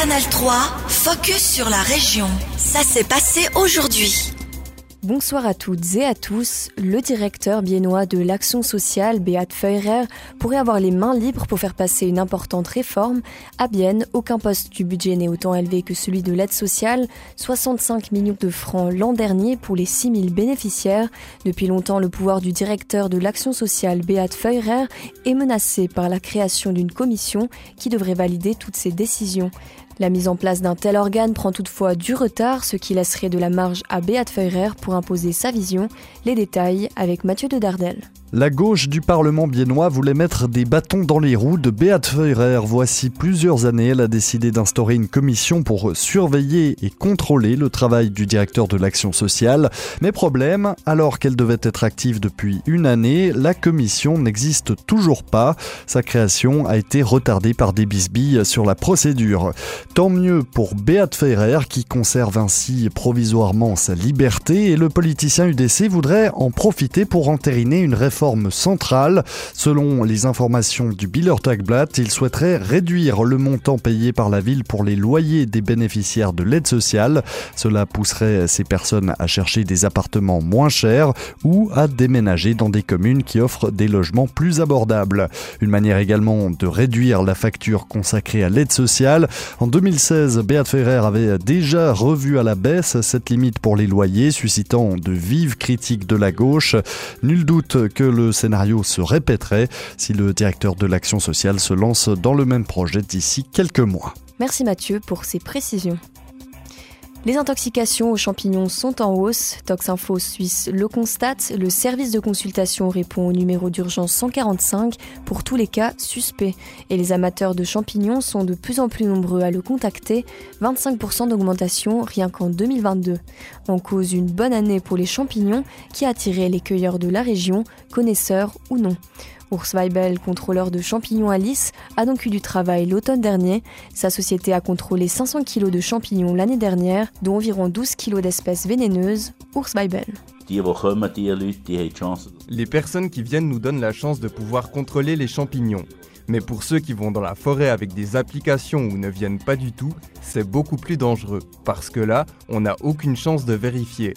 Canal 3, focus sur la région. Ça s'est passé aujourd'hui. Bonsoir à toutes et à tous. Le directeur biennois de l'action sociale, Beat Feurer, pourrait avoir les mains libres pour faire passer une importante réforme. À Bienne, aucun poste du budget n'est autant élevé que celui de l'aide sociale. 65 millions de francs l'an dernier pour les 6 000 bénéficiaires. Depuis longtemps, le pouvoir du directeur de l'action sociale, Beat Feurer, est menacé par la création d'une commission qui devrait valider toutes ces décisions. La mise en place d'un tel organe prend toutefois du retard, ce qui laisserait de la marge à Beat Feurer pour imposer sa vision. Les détails avec Mathieu de Dardel. La gauche du Parlement biennois voulait mettre des bâtons dans les roues de Beat Feurer. Voici plusieurs années, elle a décidé d'instaurer une commission pour surveiller et contrôler le travail du directeur de l'action sociale. Mais problème, alors qu'elle devait être active depuis une année, la commission n'existe toujours pas. Sa création a été retardée par des bisbilles sur la procédure. Tant mieux pour Beat Feurer qui conserve ainsi provisoirement sa liberté et le politicien UDC voudrait en profiter pour entériner une réforme centrale. Selon les informations du Biller Tagblatt, il souhaiterait réduire le montant payé par la ville pour les loyers des bénéficiaires de l'aide sociale. Cela pousserait ces personnes à chercher des appartements moins chers ou à déménager dans des communes qui offrent des logements plus abordables. Une manière également de réduire la facture consacrée à l'aide sociale. 2016, Beat Ferrer avait déjà revu à la baisse cette limite pour les loyers, suscitant de vives critiques de la gauche. Nul doute que le scénario se répéterait si le directeur de l'action sociale se lance dans le même projet d'ici quelques mois. Merci Mathieu pour ces précisions. Les intoxications aux champignons sont en hausse. Toxinfo Suisse le constate. Le service de consultation répond au numéro d'urgence 145 pour tous les cas suspects. Et les amateurs de champignons sont de plus en plus nombreux à le contacter. 25% d'augmentation rien qu'en 2022. En cause une bonne année pour les champignons qui a les cueilleurs de la région, connaisseurs ou non. Urs Weibel, contrôleur de champignons à Lys, a donc eu du travail l'automne dernier. Sa société a contrôlé 500 kg de champignons l'année dernière, dont environ 12 kg d'espèces vénéneuses. Urs Weibel. Les personnes qui viennent nous donnent la chance de pouvoir contrôler les champignons. Mais pour ceux qui vont dans la forêt avec des applications ou ne viennent pas du tout, c'est beaucoup plus dangereux, parce que là, on n'a aucune chance de vérifier.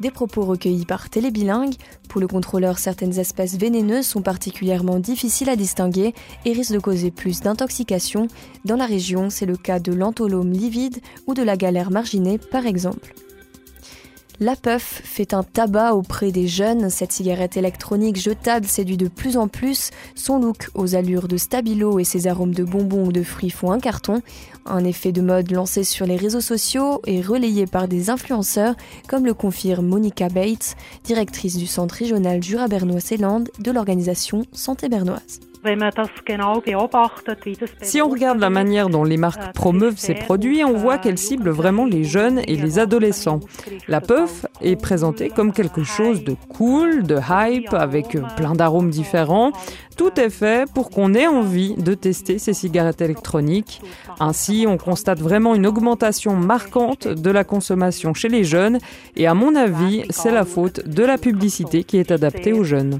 Des propos recueillis par Télébilingue. Pour le contrôleur, certaines espèces vénéneuses sont particulièrement difficiles à distinguer et risquent de causer plus d'intoxication. Dans la région, c'est le cas de l'antholome livide ou de la galère marginée par exemple. La Puff fait un tabac auprès des jeunes. Cette cigarette électronique jetable séduit de plus en plus. Son look aux allures de stabilo et ses arômes de bonbons ou de fruits font un carton. Un effet de mode lancé sur les réseaux sociaux et relayé par des influenceurs, comme le confirme Monica Bates, directrice du centre régional Jura-Bernois-Célande de l'organisation Santé Bernoise. Si on regarde la manière dont les marques promeuvent ces produits, on voit qu'elles ciblent vraiment les jeunes et les adolescents. La puff est présentée comme quelque chose de cool, de hype, avec plein d'arômes différents. Tout est fait pour qu'on ait envie de tester ces cigarettes électroniques. Ainsi, on constate vraiment une augmentation marquante de la consommation chez les jeunes et à mon avis, c'est la faute de la publicité qui est adaptée aux jeunes.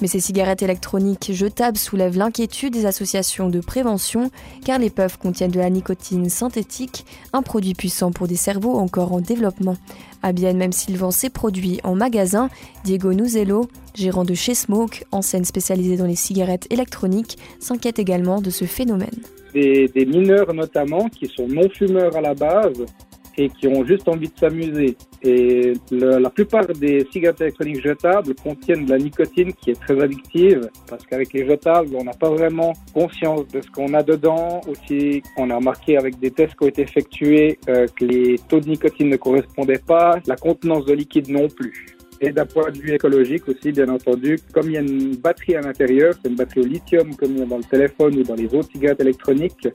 Mais ces cigarettes électroniques jetables soulèvent l'inquiétude des associations de prévention car les puffs contiennent de la nicotine synthétique, un produit puissant pour des cerveaux encore en développement. À bien même s'il vend ses produits en magasin, Diego Nuzello, gérant de chez Smoke, enseigne spécialisée dans les cigarettes électroniques, s'inquiète également de ce phénomène. Des, des mineurs notamment qui sont non fumeurs à la base et qui ont juste envie de s'amuser. Et la plupart des cigarettes électroniques jetables contiennent de la nicotine qui est très addictive parce qu'avec les jetables, on n'a pas vraiment conscience de ce qu'on a dedans. Aussi, on a remarqué avec des tests qui ont été effectués euh, que les taux de nicotine ne correspondaient pas, la contenance de liquide non plus. Et d'un point de vue écologique aussi, bien entendu, comme il y a une batterie à l'intérieur, c'est une batterie au lithium comme il y a dans le téléphone ou dans les autres cigarettes électroniques,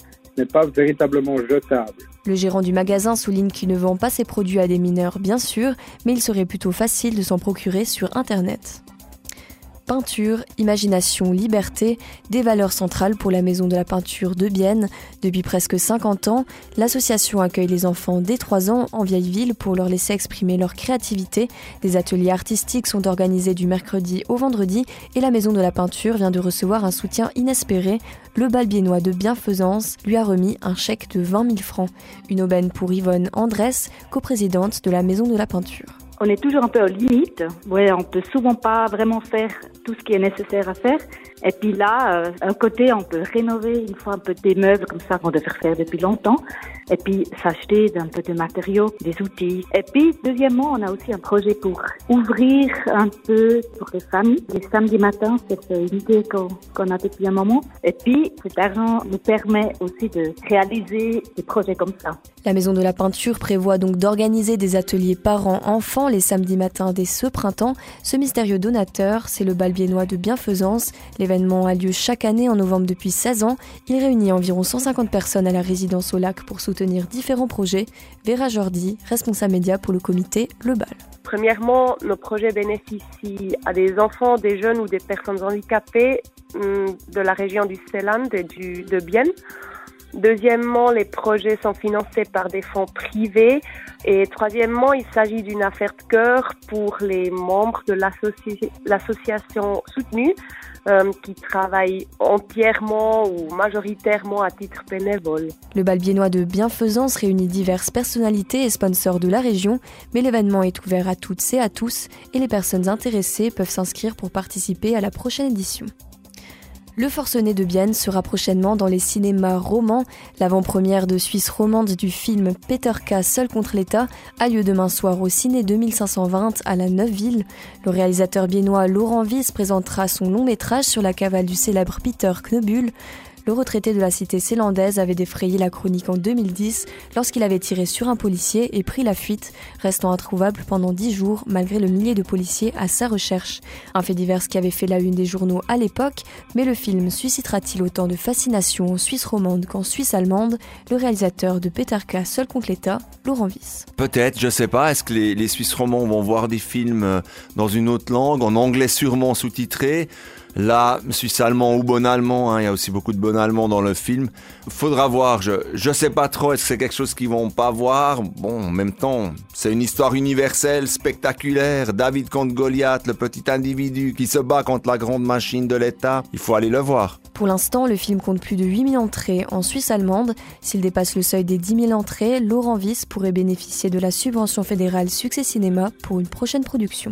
Le gérant du magasin souligne qu'il ne vend pas ses produits à des mineurs, bien sûr, mais il serait plutôt facile de s'en procurer sur Internet. Peinture, imagination, liberté, des valeurs centrales pour la Maison de la Peinture de Bienne. Depuis presque 50 ans, l'association accueille les enfants dès 3 ans en vieille ville pour leur laisser exprimer leur créativité. Des ateliers artistiques sont organisés du mercredi au vendredi et la Maison de la Peinture vient de recevoir un soutien inespéré. Le bal biennois de bienfaisance lui a remis un chèque de 20 000 francs. Une aubaine pour Yvonne Andrès, coprésidente de la Maison de la Peinture on est toujours un peu aux limites. Ouais, on peut souvent pas vraiment faire tout ce qui est nécessaire à faire. Et puis là, euh, un côté, on peut rénover une fois un peu des meubles comme ça qu'on devrait faire depuis longtemps. Et puis s'acheter un peu de matériaux, des outils. Et puis deuxièmement, on a aussi un projet pour ouvrir un peu pour les familles. Les samedis matins, c'est une idée qu'on a depuis un moment. Et puis cet argent nous permet aussi de réaliser des projets comme ça. La Maison de la Peinture prévoit donc d'organiser des ateliers parents-enfants les samedis matins dès ce printemps. Ce mystérieux donateur, c'est le bal biennois de bienfaisance. L'événement a lieu chaque année en novembre depuis 16 ans. Il réunit environ 150 personnes à la résidence au lac pour soutenir différents projets. Vera Jordi, responsable média pour le comité Le Bal. Premièrement, nos projets bénéficient à des enfants, des jeunes ou des personnes handicapées hum, de la région du Seeland et de Bienne. Deuxièmement, les projets sont financés par des fonds privés. Et troisièmement, il s'agit d'une affaire de cœur pour les membres de l'association soutenue euh, qui travaillent entièrement ou majoritairement à titre bénévole. Le bal biennois de bienfaisance réunit diverses personnalités et sponsors de la région, mais l'événement est ouvert à toutes et à tous et les personnes intéressées peuvent s'inscrire pour participer à la prochaine édition. Le Forcené de Bienne sera prochainement dans les cinémas romans. L'avant-première de Suisse romande du film Peter K. Seul contre l'État a lieu demain soir au Ciné 2520 à la Neuville. Le réalisateur biennois Laurent Wies présentera son long métrage sur la cavale du célèbre Peter Knobul. Le retraité de la cité célandaise avait défrayé la chronique en 2010 lorsqu'il avait tiré sur un policier et pris la fuite, restant introuvable pendant dix jours malgré le millier de policiers à sa recherche. Un fait divers qui avait fait la une des journaux à l'époque, mais le film suscitera-t-il autant de fascination en Suisse romande qu'en Suisse allemande? Le réalisateur de Petarka Seul contre l'État, Laurent Wiss. Peut-être, je sais pas. Est-ce que les, les Suisses romands vont voir des films euh, dans une autre langue, en anglais sûrement sous-titré? Là, suisse allemand ou bon allemand, hein, il y a aussi beaucoup de bon allemand dans le film. Faudra voir, je, je sais pas trop, est-ce que c'est quelque chose qu'ils vont pas voir? Bon, en même temps, c'est une histoire universelle, spectaculaire. David contre Goliath, le petit individu qui se bat contre la grande machine de l'État. Il faut aller le voir. Pour l'instant, le film compte plus de 8000 entrées en Suisse allemande. S'il dépasse le seuil des 10 000 entrées, Laurent Wiss pourrait bénéficier de la subvention fédérale Succès Cinéma pour une prochaine production.